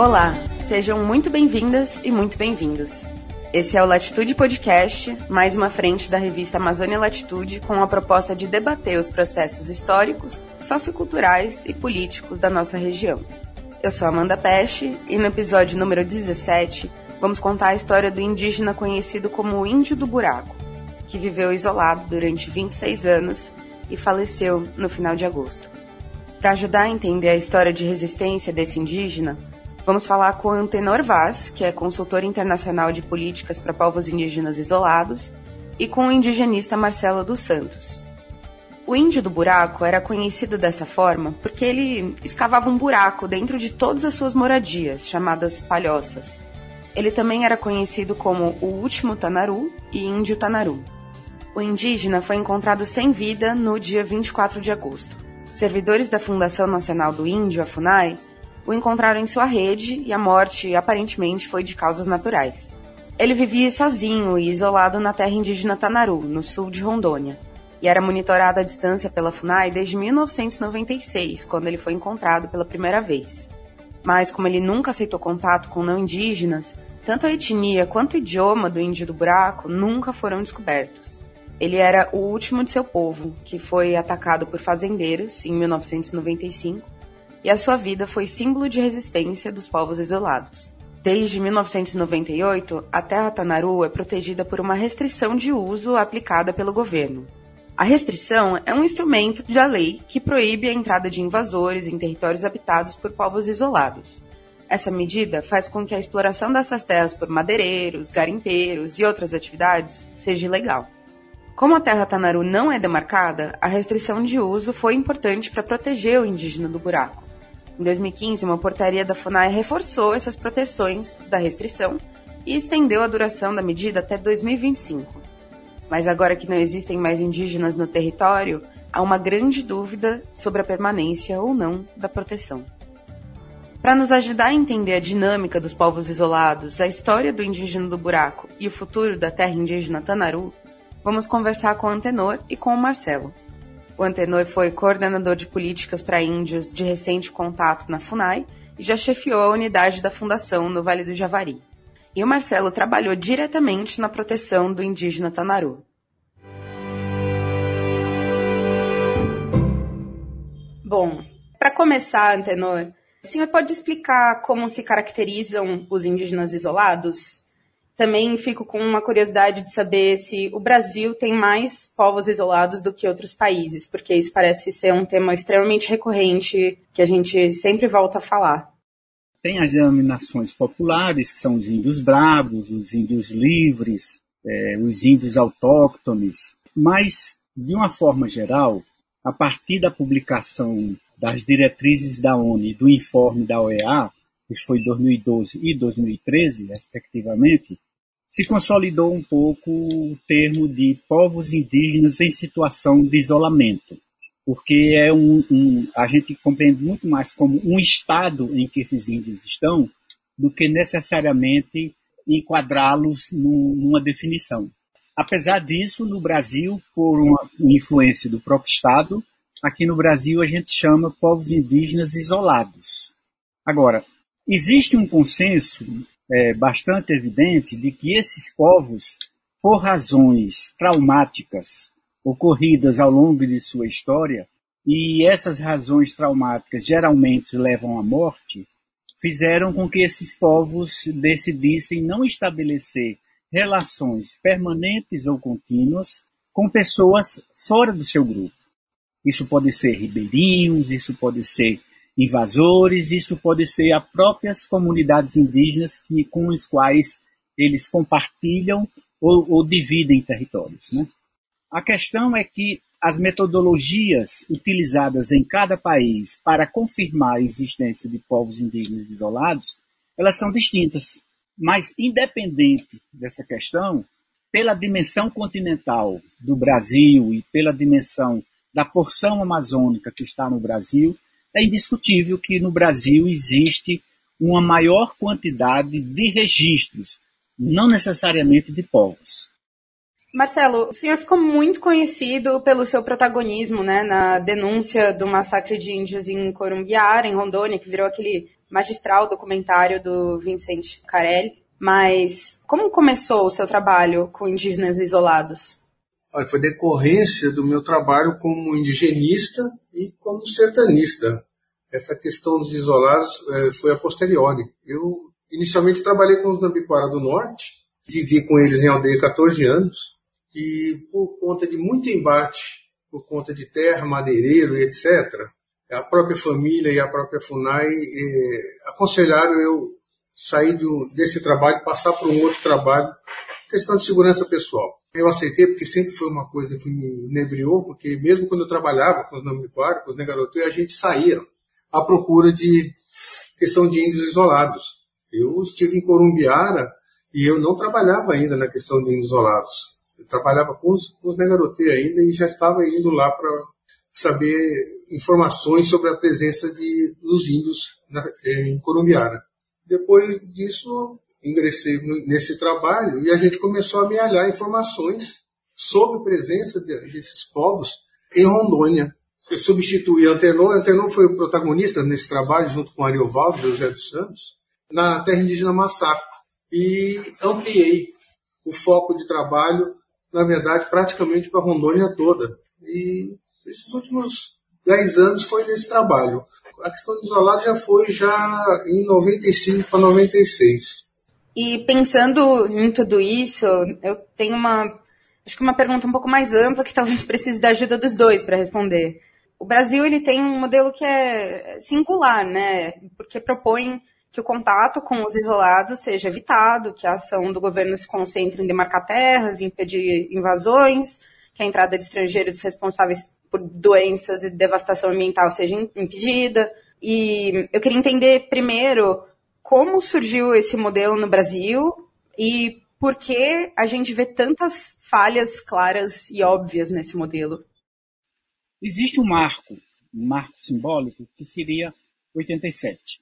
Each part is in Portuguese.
Olá, sejam muito bem-vindas e muito bem-vindos. Esse é o Latitude Podcast, mais uma frente da revista Amazônia Latitude, com a proposta de debater os processos históricos, socioculturais e políticos da nossa região. Eu sou Amanda Peste e no episódio número 17 vamos contar a história do indígena conhecido como o Índio do Buraco, que viveu isolado durante 26 anos e faleceu no final de agosto. Para ajudar a entender a história de resistência desse indígena, Vamos falar com Antenor Vaz, que é consultor internacional de políticas para povos indígenas isolados, e com o indigenista Marcelo dos Santos. O índio do buraco era conhecido dessa forma porque ele escavava um buraco dentro de todas as suas moradias, chamadas palhoças. Ele também era conhecido como o último Tanaru e índio Tanaru. O indígena foi encontrado sem vida no dia 24 de agosto. Servidores da Fundação Nacional do Índio, a FUNAI, o encontraram em sua rede e a morte aparentemente foi de causas naturais. Ele vivia sozinho e isolado na terra indígena Tanaru, no sul de Rondônia, e era monitorado à distância pela FUNAI desde 1996, quando ele foi encontrado pela primeira vez. Mas, como ele nunca aceitou contato com não indígenas, tanto a etnia quanto o idioma do índio do buraco nunca foram descobertos. Ele era o último de seu povo, que foi atacado por fazendeiros em 1995 e a sua vida foi símbolo de resistência dos povos isolados. Desde 1998, a terra Tanaru é protegida por uma restrição de uso aplicada pelo governo. A restrição é um instrumento da lei que proíbe a entrada de invasores em territórios habitados por povos isolados. Essa medida faz com que a exploração dessas terras por madeireiros, garimpeiros e outras atividades seja ilegal. Como a terra Tanaru não é demarcada, a restrição de uso foi importante para proteger o indígena do buraco. Em 2015, uma portaria da FUNAI reforçou essas proteções da restrição e estendeu a duração da medida até 2025. Mas agora que não existem mais indígenas no território, há uma grande dúvida sobre a permanência ou não da proteção. Para nos ajudar a entender a dinâmica dos povos isolados, a história do indígena do buraco e o futuro da terra indígena Tanaru, vamos conversar com o Antenor e com o Marcelo, o Antenor foi coordenador de políticas para índios de recente contato na FUNAI e já chefiou a unidade da fundação no Vale do Javari. E o Marcelo trabalhou diretamente na proteção do indígena Tanaru. Bom, para começar, Antenor, o senhor pode explicar como se caracterizam os indígenas isolados? Também fico com uma curiosidade de saber se o Brasil tem mais povos isolados do que outros países, porque isso parece ser um tema extremamente recorrente que a gente sempre volta a falar. Tem as denominações populares, que são os índios bravos, os índios livres, é, os índios autóctones, mas, de uma forma geral, a partir da publicação das diretrizes da ONU e do informe da OEA, isso foi 2012 e 2013, respectivamente, se consolidou um pouco o termo de povos indígenas em situação de isolamento, porque é um, um, a gente compreende muito mais como um estado em que esses índios estão do que necessariamente enquadrá-los numa definição. Apesar disso, no Brasil, por uma influência do próprio Estado, aqui no Brasil a gente chama povos indígenas isolados. Agora, existe um consenso é, bastante evidente de que esses povos, por razões traumáticas ocorridas ao longo de sua história, e essas razões traumáticas geralmente levam à morte, fizeram com que esses povos decidissem não estabelecer relações permanentes ou contínuas com pessoas fora do seu grupo. Isso pode ser ribeirinhos, isso pode ser invasores, isso pode ser as próprias comunidades indígenas que, com os quais eles compartilham ou, ou dividem territórios. Né? A questão é que as metodologias utilizadas em cada país para confirmar a existência de povos indígenas isolados, elas são distintas. Mas, independente dessa questão, pela dimensão continental do Brasil e pela dimensão da porção amazônica que está no Brasil, é indiscutível que no Brasil existe uma maior quantidade de registros, não necessariamente de povos. Marcelo, o senhor ficou muito conhecido pelo seu protagonismo né, na denúncia do massacre de índios em Corumbiara, em Rondônia, que virou aquele magistral documentário do Vincent Carelli, mas como começou o seu trabalho com indígenas isolados? Olha, foi decorrência do meu trabalho como indigenista e como sertanista. Essa questão dos isolados é, foi a posteriori. Eu inicialmente trabalhei com os Nambiquara do Norte, vivi com eles em aldeia 14 anos, e por conta de muito embate, por conta de terra, madeireiro e etc., a própria família e a própria FUNAI eh, aconselharam eu sair desse trabalho, passar para um outro trabalho, questão de segurança pessoal. Eu aceitei porque sempre foi uma coisa que me inebriou, porque mesmo quando eu trabalhava com os Nambiquara, com os Negarotu, a gente saía à procura de questão de índios isolados. Eu estive em Corumbiara e eu não trabalhava ainda na questão de índios isolados. Eu trabalhava com os, com os Negarote ainda e já estava indo lá para saber informações sobre a presença de, dos índios na, em Corumbiara. Depois disso, ingressei nesse trabalho e a gente começou a amealhar informações sobre a presença desses povos em Rondônia. Eu substituí Antenon, Antenon foi o protagonista nesse trabalho, junto com Ariovaldo e José dos Santos, na terra indígena Massaco. E ampliei o foco de trabalho, na verdade, praticamente para Rondônia toda. E esses últimos 10 anos foi nesse trabalho. A questão do isolado já foi já em 95 para 96. E pensando em tudo isso, eu tenho uma acho que uma pergunta um pouco mais ampla que talvez precise da ajuda dos dois para responder. O Brasil ele tem um modelo que é singular, né? Porque propõe que o contato com os isolados seja evitado, que a ação do governo se concentre em demarcar terras, impedir invasões, que a entrada de estrangeiros responsáveis por doenças e devastação ambiental seja impedida. E eu queria entender primeiro como surgiu esse modelo no Brasil e por que a gente vê tantas falhas claras e óbvias nesse modelo. Existe um marco, um marco simbólico, que seria 87.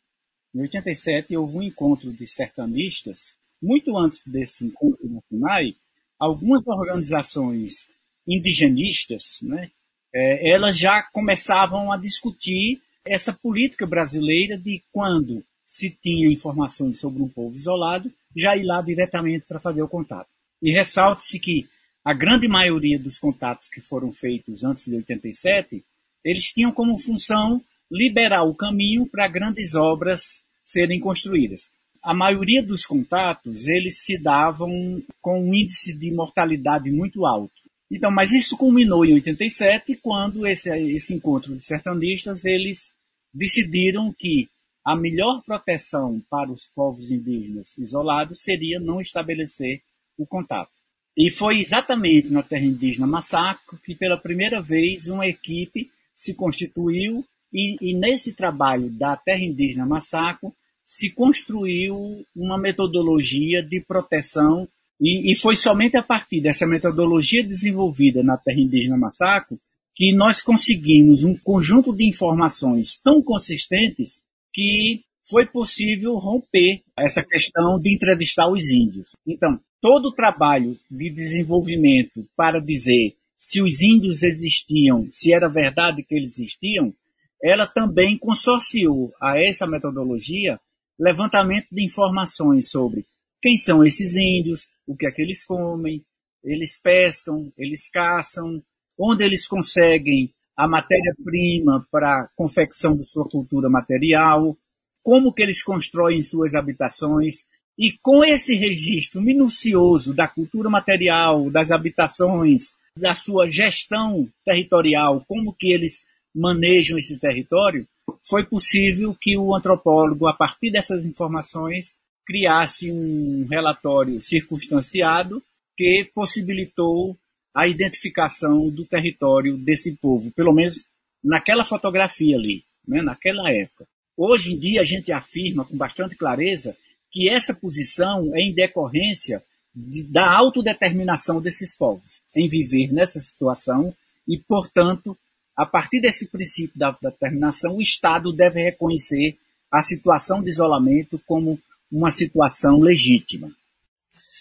Em 87 houve um encontro de sertanistas. Muito antes desse encontro no FUNAI, algumas organizações indigenistas, né, é, elas já começavam a discutir essa política brasileira de quando se tinha informações sobre um povo isolado, já ir lá diretamente para fazer o contato. E ressalte-se que a grande maioria dos contatos que foram feitos antes de 87, eles tinham como função liberar o caminho para grandes obras serem construídas. A maioria dos contatos, eles se davam com um índice de mortalidade muito alto. Então, mas isso culminou em 87, quando esse, esse encontro de sertanistas, eles decidiram que a melhor proteção para os povos indígenas isolados seria não estabelecer o contato. E foi exatamente na terra indígena Massaco que pela primeira vez uma equipe se constituiu e, e nesse trabalho da terra indígena Massaco se construiu uma metodologia de proteção e, e, foi somente a partir dessa metodologia desenvolvida na terra indígena Massaco que nós conseguimos um conjunto de informações tão consistentes que foi possível romper essa questão de entrevistar os índios. Então, todo o trabalho de desenvolvimento para dizer se os índios existiam, se era verdade que eles existiam, ela também consorciou a essa metodologia levantamento de informações sobre quem são esses índios, o que é que eles comem, eles pescam, eles caçam, onde eles conseguem a matéria-prima para a confecção de sua cultura material, como que eles constroem suas habitações, e com esse registro minucioso da cultura material, das habitações, da sua gestão territorial, como que eles manejam esse território, foi possível que o antropólogo, a partir dessas informações, criasse um relatório circunstanciado que possibilitou a identificação do território desse povo, pelo menos naquela fotografia ali, né, naquela época. Hoje em dia a gente afirma com bastante clareza que essa posição é em decorrência de, da autodeterminação desses povos em viver nessa situação e, portanto, a partir desse princípio da determinação, o Estado deve reconhecer a situação de isolamento como uma situação legítima.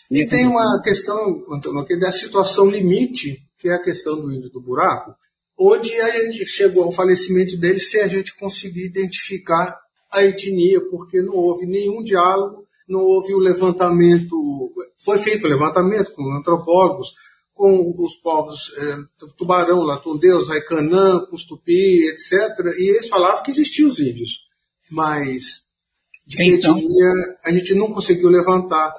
E tem uma questão, Antônio, que é da situação limite, que é a questão do índio do buraco, onde a gente chegou ao falecimento dele se a gente conseguir identificar a etnia, porque não houve nenhum diálogo, não houve o levantamento, foi feito o levantamento com antropólogos, com os povos é, Tubarão, Latundeus, Aicanã, Custupi, etc. E eles falavam que existiam os índios, mas de que então, etnia a gente não conseguiu levantar.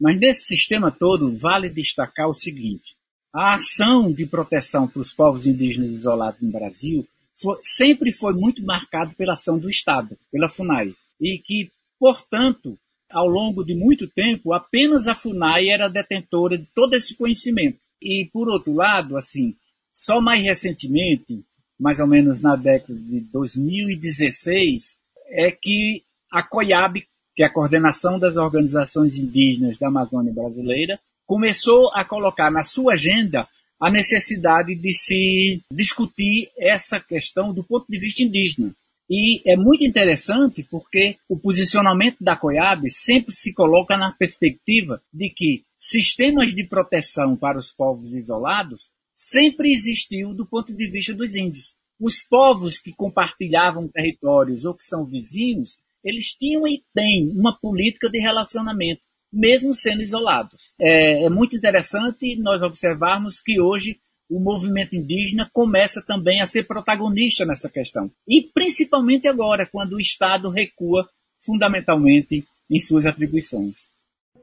Mas nesse sistema todo, vale destacar o seguinte: a ação de proteção para os povos indígenas isolados no Brasil foi, sempre foi muito marcado pela ação do Estado, pela FUNAI, e que, portanto, ao longo de muito tempo, apenas a FUNAI era detentora de todo esse conhecimento. E, por outro lado, assim, só mais recentemente, mais ou menos na década de 2016, é que a COIAB, que é a Coordenação das Organizações Indígenas da Amazônia Brasileira, começou a colocar na sua agenda a necessidade de se discutir essa questão do ponto de vista indígena. E é muito interessante porque o posicionamento da COIAB sempre se coloca na perspectiva de que sistemas de proteção para os povos isolados sempre existiu do ponto de vista dos índios. Os povos que compartilhavam territórios ou que são vizinhos, eles tinham e têm uma política de relacionamento, mesmo sendo isolados. É, é muito interessante nós observarmos que hoje o movimento indígena começa também a ser protagonista nessa questão. E principalmente agora, quando o Estado recua fundamentalmente em suas atribuições.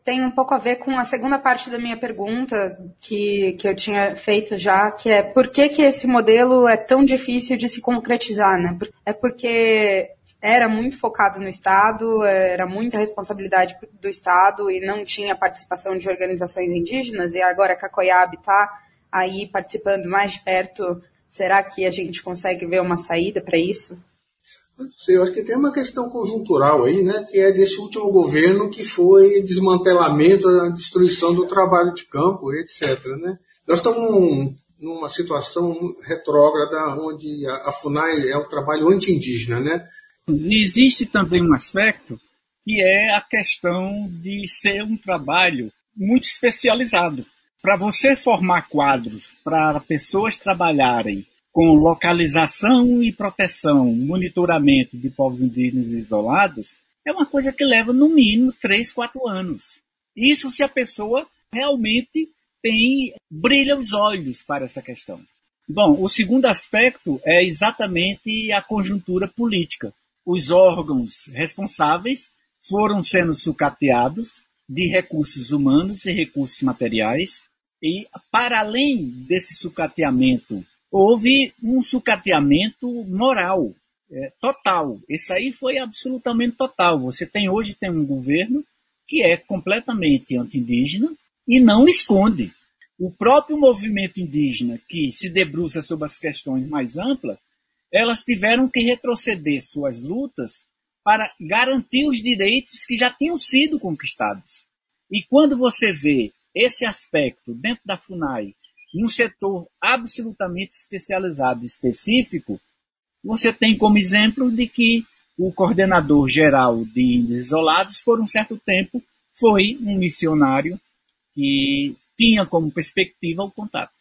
Tem um pouco a ver com a segunda parte da minha pergunta que, que eu tinha feito já, que é por que, que esse modelo é tão difícil de se concretizar, né? É porque era muito focado no Estado, era muita responsabilidade do Estado e não tinha participação de organizações indígenas, e agora que a COIAB está aí participando mais de perto, será que a gente consegue ver uma saída para isso? Eu acho que tem uma questão conjuntural aí, né, que é desse último governo que foi desmantelamento, a destruição do trabalho de campo, etc. Né? Nós estamos numa situação retrógrada onde a, FUNAI é o trabalho anti-indígena, né? Existe também um aspecto que é a questão de ser um trabalho muito especializado. Para você formar quadros para pessoas trabalharem com localização e proteção, monitoramento de povos indígenas isolados, é uma coisa que leva no mínimo 3, 4 anos. Isso se a pessoa realmente tem brilha os olhos para essa questão. Bom, o segundo aspecto é exatamente a conjuntura política. Os órgãos responsáveis foram sendo sucateados de recursos humanos e recursos materiais, e, para além desse sucateamento, houve um sucateamento moral, é, total. Isso aí foi absolutamente total. Você tem hoje tem um governo que é completamente anti-indígena e não esconde. O próprio movimento indígena, que se debruça sobre as questões mais amplas, elas tiveram que retroceder suas lutas para garantir os direitos que já tinham sido conquistados. E quando você vê esse aspecto dentro da FUNAI, num setor absolutamente especializado e específico, você tem como exemplo de que o coordenador geral de índios isolados, por um certo tempo, foi um missionário que tinha como perspectiva o contato.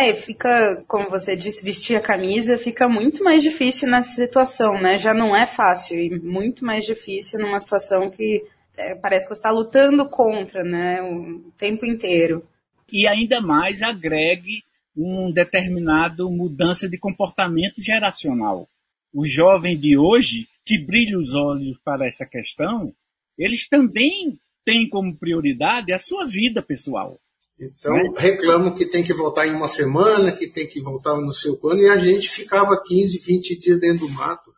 É, fica, como você disse, vestir a camisa fica muito mais difícil nessa situação, né? Já não é fácil e muito mais difícil numa situação que é, parece que você está lutando contra, né, o tempo inteiro. E ainda mais agregue um determinado mudança de comportamento geracional. O jovem de hoje, que brilha os olhos para essa questão, eles também têm como prioridade a sua vida pessoal. Então, reclamam que tem que voltar em uma semana, que tem que voltar no seu quando, e a gente ficava 15, 20 dias dentro do mato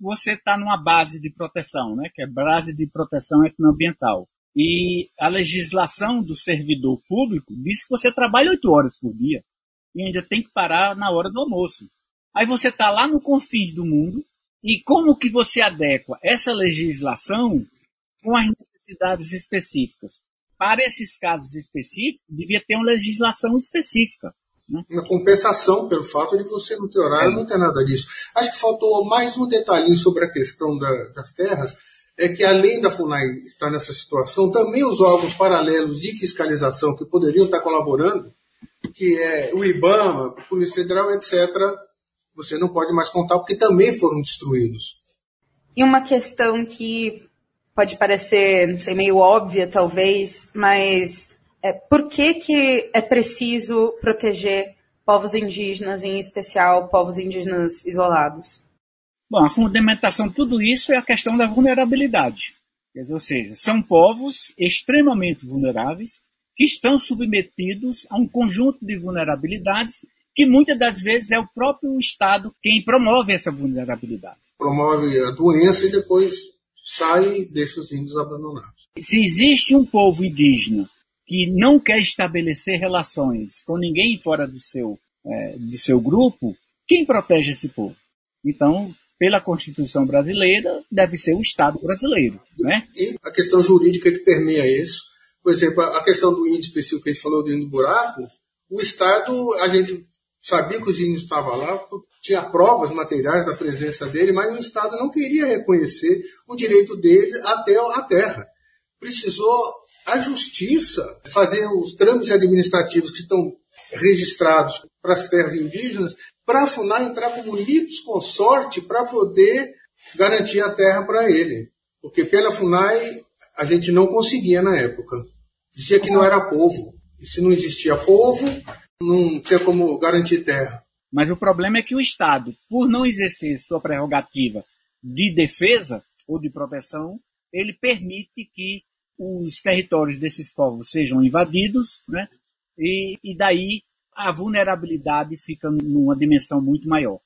você está numa base de proteção, né, que é base de proteção etnoambiental. E a legislação do servidor público diz que você trabalha oito horas por dia e ainda tem que parar na hora do almoço. Aí você está lá no confins do mundo e como que você adequa essa legislação com as necessidades específicas? Para esses casos específicos, devia ter uma legislação específica. Né? Uma compensação pelo fato de você não ter horário, é. não ter nada disso. Acho que faltou mais um detalhinho sobre a questão da, das terras, é que além da FUNAI estar nessa situação, também os órgãos paralelos de fiscalização que poderiam estar colaborando, que é o IBAMA, a Polícia Federal, etc., você não pode mais contar porque também foram destruídos. E uma questão que pode parecer, não sei, meio óbvia talvez, mas é, por que, que é preciso proteger povos indígenas, em especial povos indígenas isolados? Bom, a fundamentação de tudo isso é a questão da vulnerabilidade. Ou seja, são povos extremamente vulneráveis que estão submetidos a um conjunto de vulnerabilidades que muitas das vezes é o próprio Estado quem promove essa vulnerabilidade. Promove a doença e depois sai e deixa os índios abandonados. Se existe um povo indígena que não quer estabelecer relações com ninguém fora do seu, é, do seu grupo, quem protege esse povo? Então, pela Constituição brasileira, deve ser o Estado brasileiro. Né? E a questão jurídica que permeia isso, por exemplo, a questão do índio específico que a gente falou do índio buraco, o Estado, a gente sabia que os índios estavam lá, tinha provas materiais da presença dele, mas o Estado não queria reconhecer o direito dele até a terra. Precisou a justiça fazer os trâmites administrativos que estão registrados para as terras indígenas, para a FUNAI entrar como litos consorte para poder garantir a terra para ele. Porque pela FUNAI a gente não conseguia na época. Dizia que não era povo. E se não existia povo, não tinha como garantir terra. Mas o problema é que o Estado, por não exercer sua prerrogativa de defesa ou de proteção, ele permite que os territórios desses povos sejam invadidos, né? E, e daí a vulnerabilidade fica numa dimensão muito maior.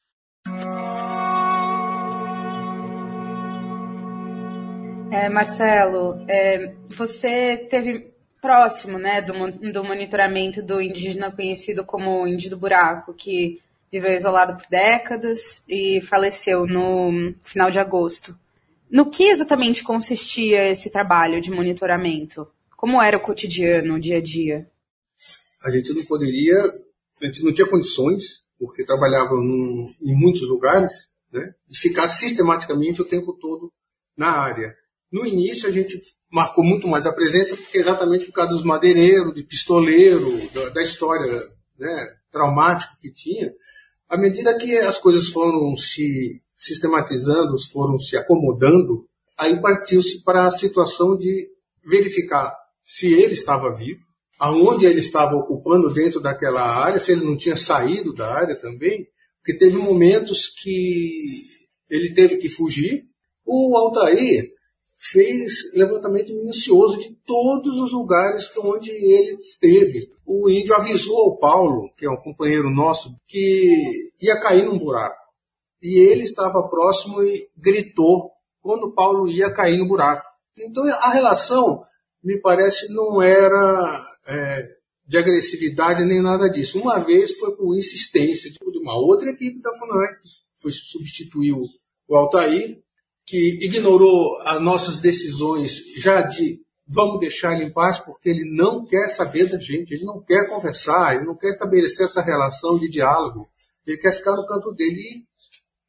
É, Marcelo, é, você teve próximo né, do, do monitoramento do indígena conhecido como Índio do Buraco, que viveu isolado por décadas e faleceu no final de agosto. No que exatamente consistia esse trabalho de monitoramento? Como era o cotidiano, o dia a dia? A gente não poderia, a gente não tinha condições, porque trabalhava em muitos lugares, né, de ficar sistematicamente o tempo todo na área. No início a gente marcou muito mais a presença, porque exatamente por causa dos madeireiros, de pistoleiro, da, da história né, traumática que tinha. À medida que as coisas foram se sistematizando, foram se acomodando, aí partiu-se para a situação de verificar se ele estava vivo, aonde ele estava ocupando dentro daquela área, se ele não tinha saído da área também, porque teve momentos que ele teve que fugir. O Altair fez levantamento minucioso de todos os lugares onde ele esteve. O índio avisou ao Paulo, que é um companheiro nosso, que ia cair num buraco. E ele estava próximo e gritou quando Paulo ia cair no buraco. Então a relação, me parece, não era é, de agressividade nem nada disso. Uma vez foi por insistência de uma outra equipe da FUNAI, que foi o Altair, que ignorou as nossas decisões já de vamos deixar ele em paz porque ele não quer saber da gente, ele não quer conversar, ele não quer estabelecer essa relação de diálogo, ele quer ficar no canto dele e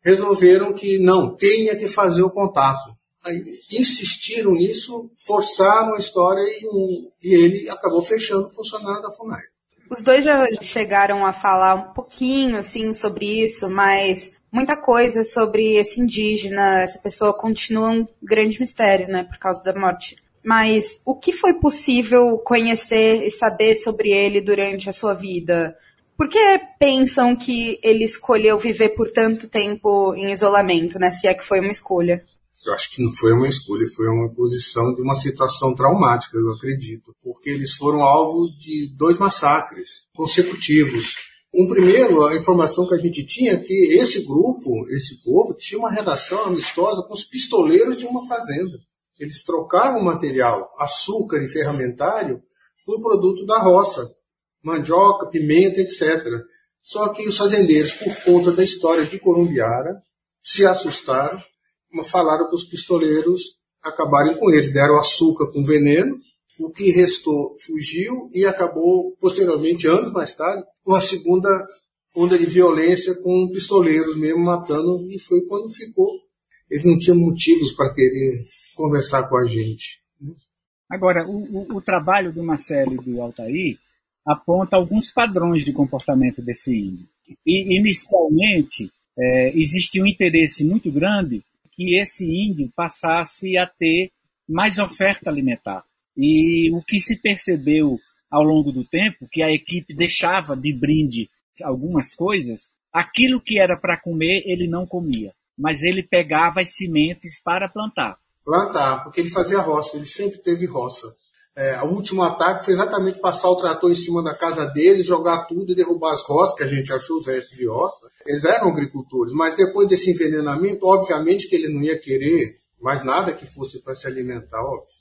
resolveram que não, tenha que fazer o contato. Aí insistiram nisso, forçaram a história e, um, e ele acabou fechando o funcionário da FUNAI. Os dois já chegaram a falar um pouquinho assim sobre isso, mas muita coisa sobre esse indígena, essa pessoa continua um grande mistério, né, por causa da morte. Mas o que foi possível conhecer e saber sobre ele durante a sua vida? Por que pensam que ele escolheu viver por tanto tempo em isolamento, né, se é que foi uma escolha? Eu acho que não foi uma escolha, foi uma posição de uma situação traumática, eu acredito, porque eles foram alvo de dois massacres consecutivos um primeiro, a informação que a gente tinha é que esse grupo, esse povo, tinha uma relação amistosa com os pistoleiros de uma fazenda. Eles trocavam material, açúcar e ferramentário, por produto da roça, mandioca, pimenta, etc. Só que os fazendeiros, por conta da história de Corumbiara, se assustaram, falaram para os pistoleiros acabarem com eles. Deram açúcar com veneno o que restou fugiu e acabou, posteriormente, anos mais tarde, com a segunda onda de violência com pistoleiros mesmo matando, e foi quando ficou. Ele não tinha motivos para querer conversar com a gente. Né? Agora, o, o, o, trabalho do Marcelo e do Altair aponta alguns padrões de comportamento desse índio. E, inicialmente, é, existia um interesse muito grande que esse índio passasse a ter mais oferta alimentar. E o que se percebeu ao longo do tempo, que a equipe deixava de brinde algumas coisas, aquilo que era para comer ele não comia, mas ele pegava as sementes para plantar. Plantar, porque ele fazia roça, ele sempre teve roça. É, o último ataque foi exatamente passar o trator em cima da casa deles, jogar tudo e derrubar as roças, que a gente achou os restos de roça. Eles eram agricultores, mas depois desse envenenamento, obviamente que ele não ia querer mais nada que fosse para se alimentar, óbvio.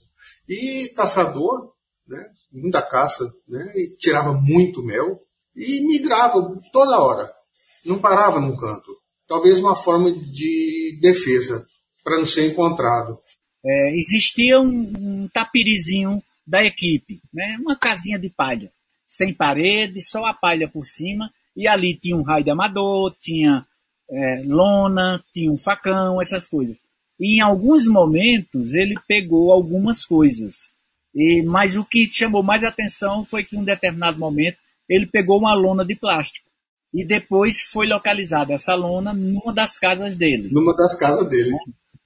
E caçador, né? muita caça, né? e tirava muito mel e migrava toda hora, não parava num canto. Talvez uma forma de defesa para não ser encontrado. É, existia um, um tapirizinho da equipe, né? uma casinha de palha, sem parede, só a palha por cima, e ali tinha um raio de amador, tinha é, lona, tinha um facão, essas coisas. Em alguns momentos ele pegou algumas coisas. E, mas o que chamou mais atenção foi que em um determinado momento ele pegou uma lona de plástico. E depois foi localizada essa lona numa das casas dele. Numa das casas dele.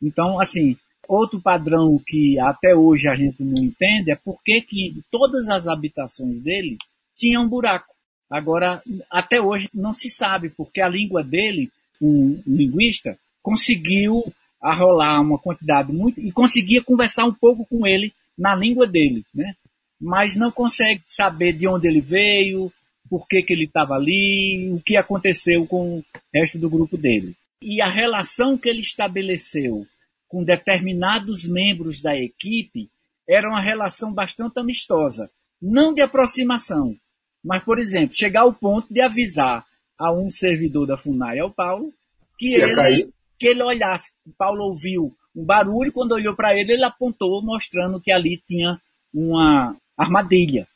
Então, assim, outro padrão que até hoje a gente não entende é por que todas as habitações dele tinham um buraco. Agora, até hoje não se sabe, porque a língua dele, um linguista, conseguiu arrolar uma quantidade muito e conseguia conversar um pouco com ele na língua dele, né? Mas não consegue saber de onde ele veio, por que, que ele estava ali, o que aconteceu com o resto do grupo dele. E a relação que ele estabeleceu com determinados membros da equipe era uma relação bastante amistosa, não de aproximação, mas, por exemplo, chegar ao ponto de avisar a um servidor da FUNAI, ao Paulo, que, que ele, que ele olhasse. Paulo ouviu um barulho, quando olhou para ele, ele apontou, mostrando que ali tinha uma armadilha.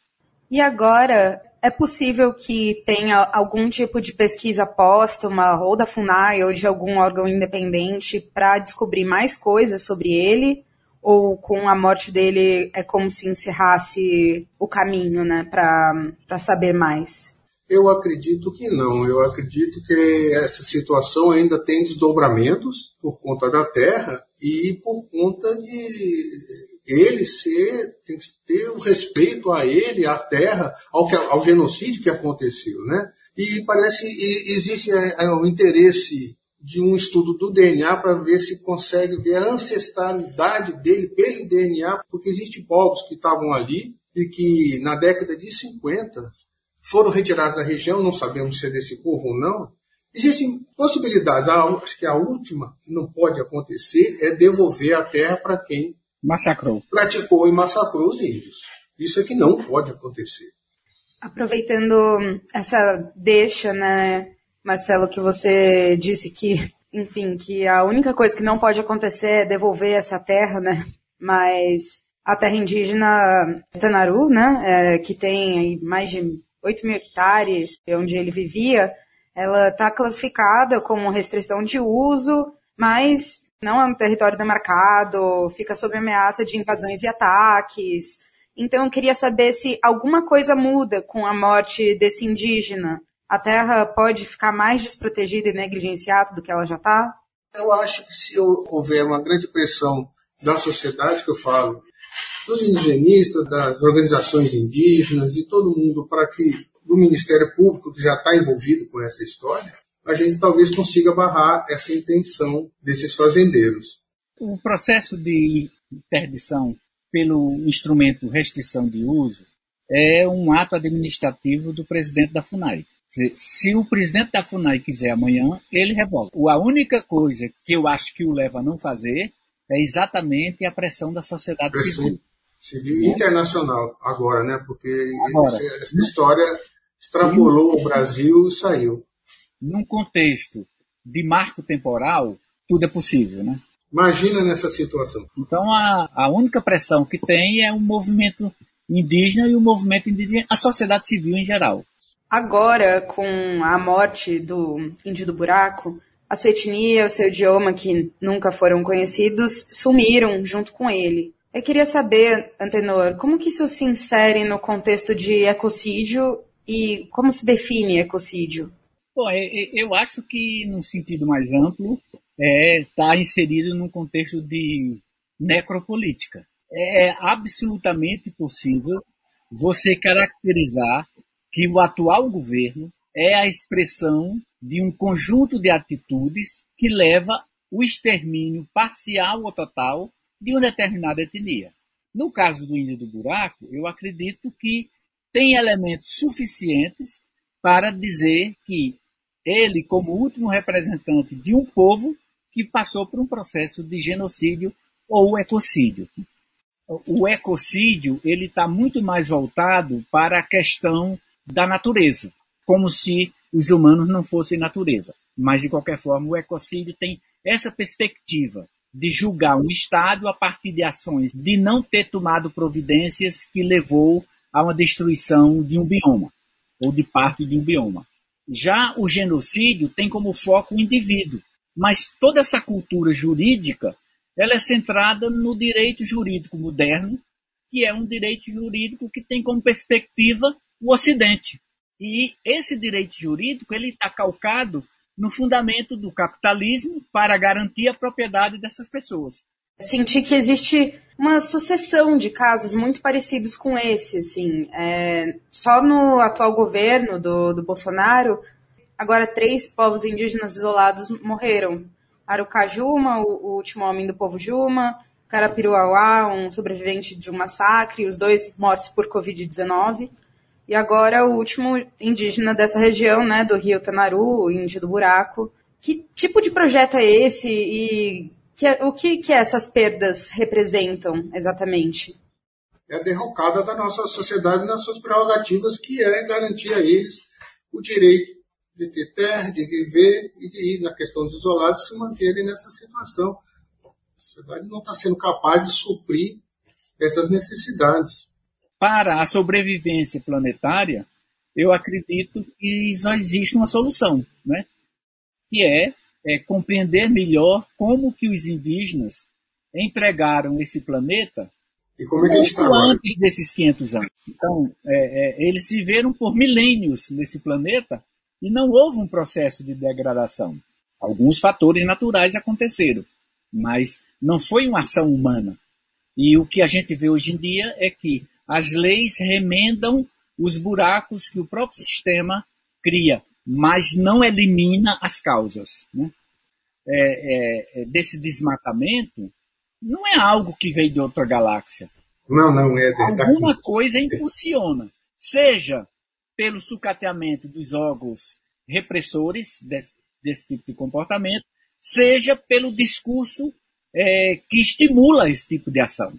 E agora, é possível que tenha algum tipo de pesquisa póstuma, ou da FUNAI, ou de algum órgão independente, para descobrir mais coisas sobre ele? Ou com a morte dele é como se encerrasse o caminho, né, para saber mais? Eu acredito que não. Eu acredito que essa situação ainda tem desdobramentos por conta da terra e por conta de ele ser, tem que ter o um respeito a ele, à terra, ao, que, ao genocídio que aconteceu, né? E parece que existe é, é, o interesse de um estudo do DNA para ver se consegue ver a ancestralidade dele pelo DNA, porque existem povos que estavam ali e que na década de 50 foram retirados da região, não sabemos se é desse povo ou não. Existem possibilidades. acho que a última que não pode acontecer é devolver a terra para quem massacrou. praticou e massacrou os índios. Isso é que não pode acontecer. Aproveitando essa deixa, né, Marcelo, que você disse que, enfim, que a única coisa que não pode acontecer é devolver essa terra, né? Mas a terra indígena Tanaru, né, é, que tem mais de 8 mil hectares, onde ele vivia, ela está classificada como restrição de uso, mas não é um território demarcado, fica sob ameaça de invasões e ataques. Então eu queria saber se alguma coisa muda com a morte desse indígena. A terra pode ficar mais desprotegida e negligenciada do que ela já está? Eu acho que se houver uma grande pressão da sociedade, que eu falo, dos indigenistas, das organizações indígenas, de todo mundo, para que do Ministério Público, que já está envolvido com essa história, a gente talvez consiga barrar essa intenção desses fazendeiros. O processo de interdição pelo instrumento restrição de uso é um ato administrativo do presidente da FUNAI. Se o presidente da FUNAI quiser amanhã, ele revoga. A única coisa que eu acho que o leva a não fazer é exatamente a pressão da sociedade pressão civil. Civil internacional, agora, né? Porque agora, essa história extrapolou o Brasil e saiu. Num contexto de marco temporal, tudo é possível, né? Imagina nessa situação. Então, a, a única pressão que tem é o movimento indígena e o movimento indígena, a sociedade civil em geral. Agora, com a morte do índio do buraco, a sua etnia, o seu idioma, que nunca foram conhecidos, sumiram junto com ele. Eu queria saber, Antenor, como que isso se insere no contexto de ecocídio e como se define ecocídio? Bom, eu acho que, num sentido mais amplo, está é, inserido num contexto de necropolítica. É absolutamente possível você caracterizar que o atual governo é a expressão de um conjunto de atitudes que leva o extermínio parcial ou total de uma determinada etnia. No caso do índio do buraco, eu acredito que tem elementos suficientes para dizer que ele, como último representante de um povo que passou por um processo de genocídio ou ecocídio. O ecocídio ele está muito mais voltado para a questão da natureza, como se os humanos não fossem natureza. Mas, de qualquer forma, o ecocídio tem essa perspectiva de julgar um Estado a partir de ações de não ter tomado providências que levou a uma destruição de um bioma, ou de parte de um bioma. Já o genocídio tem como foco o indivíduo, mas toda essa cultura jurídica ela é centrada no direito jurídico moderno, que é um direito jurídico que tem como perspectiva o Ocidente. E esse direito jurídico ele está calcado no fundamento do capitalismo para garantir a propriedade dessas pessoas. Senti que existe uma sucessão de casos muito parecidos com esse, assim. É, só no atual governo do, do Bolsonaro, agora três povos indígenas isolados morreram. Arucajuma, o, o último homem do povo Juma, Carapiruauá, um sobrevivente de um massacre, os dois mortos por Covid-19. E agora o último indígena dessa região, né, do Rio Tanaru, Índio do Buraco. Que tipo de projeto é esse e que, o que, que essas perdas representam exatamente? É a derrocada da nossa sociedade nas suas prerrogativas, que é garantir a eles o direito de ter terra, de viver e de ir, na questão dos isolados, se manterem nessa situação. A sociedade não está sendo capaz de suprir essas necessidades para a sobrevivência planetária, eu acredito que só existe uma solução, né? que é, é compreender melhor como que os indígenas empregaram esse planeta e como é que eles antes desses 500 anos. Então, é, é, eles viveram por milênios nesse planeta e não houve um processo de degradação. Alguns fatores naturais aconteceram, mas não foi uma ação humana. E o que a gente vê hoje em dia é que as leis remendam os buracos que o próprio sistema cria, mas não elimina as causas. Né? É, é, é, desse desmatamento não é algo que veio de outra galáxia. Não, não é. Alguma coisa impulsiona, seja pelo sucateamento dos órgãos repressores desse, desse tipo de comportamento, seja pelo discurso é, que estimula esse tipo de ação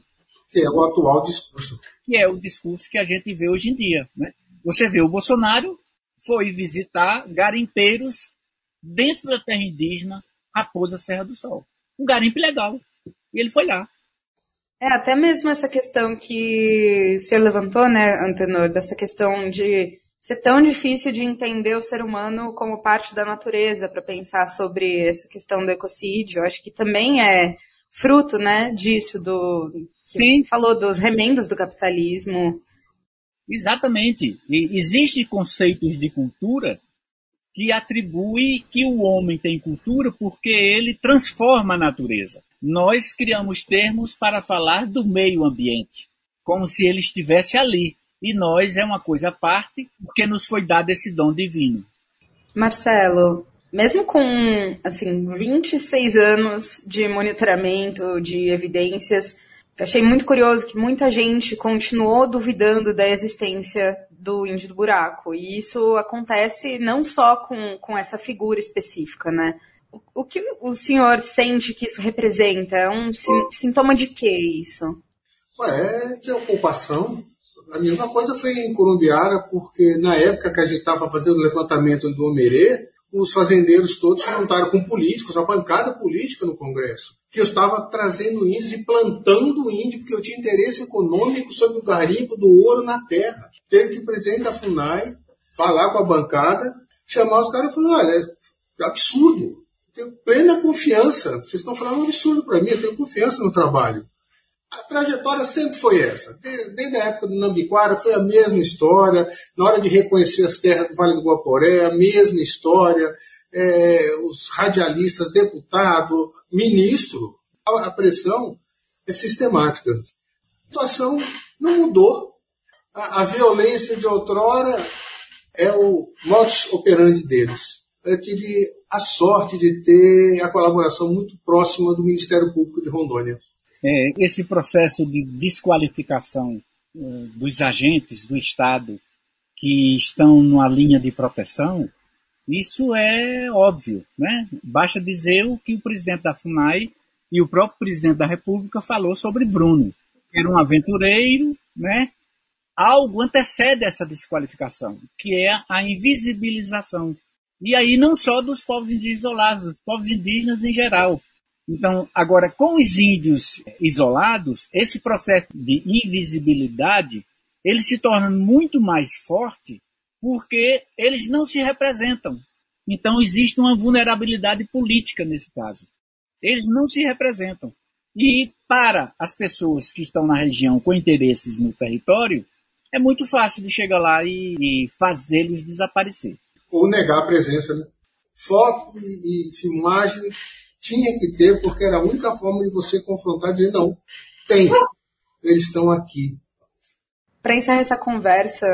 que é o atual discurso. Que é o discurso que a gente vê hoje em dia. Né? Você vê o Bolsonaro foi visitar garimpeiros dentro da terra indígena Raposa Serra do Sol. Um garimpo legal. E ele foi lá. É, até mesmo essa questão que senhor levantou, né, Antenor, dessa questão de ser tão difícil de entender o ser humano como parte da natureza para pensar sobre essa questão do ecocídio. Acho que também é fruto, né, disso, do, Sim. Falou dos remendos do capitalismo. Exatamente. E Existem conceitos de cultura que atribui que o homem tem cultura porque ele transforma a natureza. Nós criamos termos para falar do meio ambiente, como se ele estivesse ali. E nós é uma coisa à parte, porque nos foi dado esse dom divino. Marcelo, mesmo com assim 26 anos de monitoramento de evidências, eu achei muito curioso que muita gente continuou duvidando da existência do índio do buraco. E isso acontece não só com, com essa figura específica, né? O, o que o senhor sente que isso representa? É um sintoma de que isso? Ué, é de ocupação. A mesma coisa foi em Columbiara, porque na época que a gente estava fazendo o levantamento do Omerê, os fazendeiros todos se juntaram com políticos, a bancada política no Congresso que eu estava trazendo índios e plantando índio, porque eu tinha interesse econômico sobre o garimpo do ouro na terra. Teve que o presidente da FUNAI falar com a bancada, chamar os caras e falar, olha, é absurdo. Tenho plena confiança. Vocês estão falando um absurdo para mim, eu tenho confiança no trabalho. A trajetória sempre foi essa. Desde a época do Nambiquara foi a mesma história. Na hora de reconhecer as terras do Vale do Guaporé, a mesma história é, os radialistas, deputado, ministro. A, pressão é sistemática. A situação não mudou. A, a violência de outrora é o modus operandi deles. Eu tive a sorte de ter a colaboração muito próxima do Ministério Público de Rondônia. É, esse processo de desqualificação é, dos agentes do Estado que estão numa linha de proteção, isso é óbvio, né? Basta dizer o que o presidente da FUNAI e o próprio presidente da República falou sobre Bruno. Era um aventureiro, né? Algo antecede essa desqualificação, que é a invisibilização. E aí não só dos povos indígenas isolados, dos povos indígenas em geral. Então, agora, com os índios isolados, esse processo de invisibilidade, ele se torna muito mais forte porque eles não se representam. Então, existe uma vulnerabilidade política nesse caso. Eles não se representam. E para as pessoas que estão na região com interesses no território, é muito fácil de chegar lá e, e fazê-los desaparecer. Ou negar a presença. Né? Foto e, e filmagem tinha que ter, porque era a única forma de você confrontar e dizer, não, tem, eles estão aqui. Para encerrar essa conversa,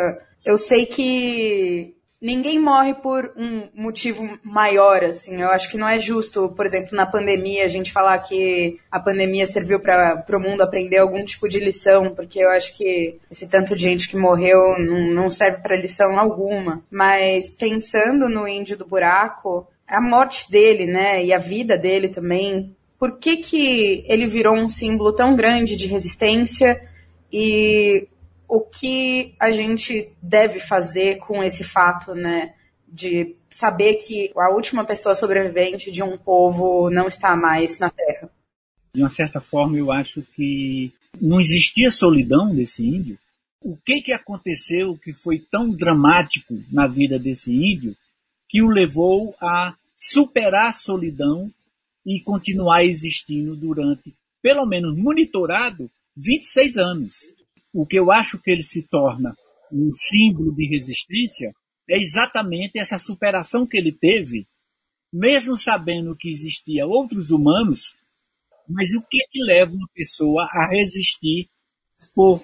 eu sei que ninguém morre por um motivo maior, assim. Eu acho que não é justo, por exemplo, na pandemia, a gente falar que a pandemia serviu para o mundo aprender algum tipo de lição, porque eu acho que esse tanto de gente que morreu não, não serve para lição alguma. Mas pensando no índio do buraco, a morte dele, né, e a vida dele também, por que que ele virou um símbolo tão grande de resistência e o que a gente deve fazer com esse fato, né? De saber que a última pessoa sobrevivente de um povo não está mais na Terra. De uma certa forma, eu acho que não existia solidão desse índio. O que, que aconteceu que foi tão dramático na vida desse índio que o levou a superar a solidão e continuar existindo durante, pelo menos monitorado, 26 anos o que eu acho que ele se torna um símbolo de resistência é exatamente essa superação que ele teve, mesmo sabendo que existia outros humanos, mas o que, que leva uma pessoa a resistir por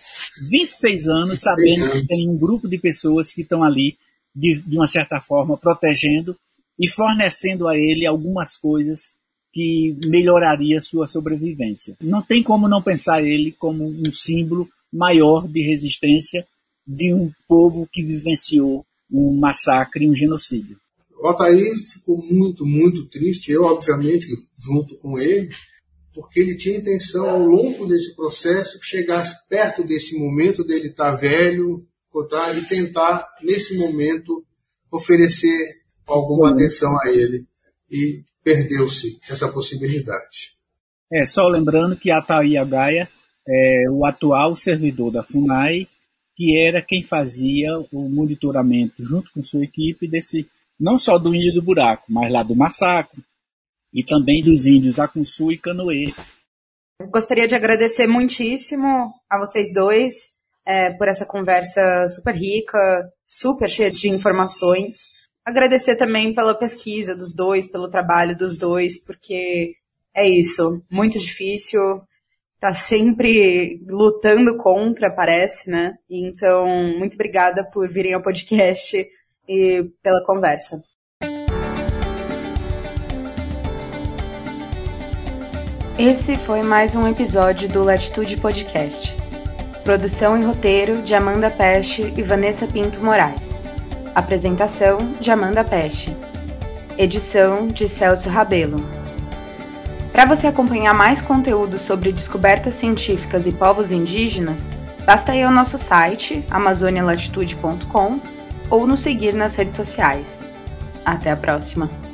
26 anos, sabendo que tem um grupo de pessoas que estão ali, de, de uma certa forma, protegendo e fornecendo a ele algumas coisas que melhoraria sua sobrevivência. Não tem como não pensar ele como um símbolo maior de resistência de um povo que vivenciou um massacre, um genocídio. O Altair ficou muito, muito triste, eu, obviamente, junto com ele, porque ele tinha intenção, ao longo desse processo, que chegasse perto desse momento dele estar velho tá, e tentar, nesse momento, oferecer alguma atenção a ele. E perdeu-se essa possibilidade. É, só lembrando que Ataíra Gaia é, o atual servidor da FUNAI, que era quem fazia o monitoramento junto com sua equipe desse não só do índio do buraco, mas lá do massacre e também dos índios Acunsu e Canoê. Gostaria de agradecer muitíssimo a vocês dois é, por essa conversa super rica, super cheia de informações. Agradecer também pela pesquisa dos dois, pelo trabalho dos dois, porque é isso, muito difícil, tá sempre lutando contra, parece, né? Então, muito obrigada por virem ao podcast e pela conversa. Esse foi mais um episódio do Latitude Podcast. Produção e roteiro de Amanda Peste e Vanessa Pinto Moraes. Apresentação de Amanda Peste. Edição de Celso Rabelo. Para você acompanhar mais conteúdo sobre descobertas científicas e povos indígenas, basta ir ao nosso site amazonialatitude.com ou nos seguir nas redes sociais. Até a próxima!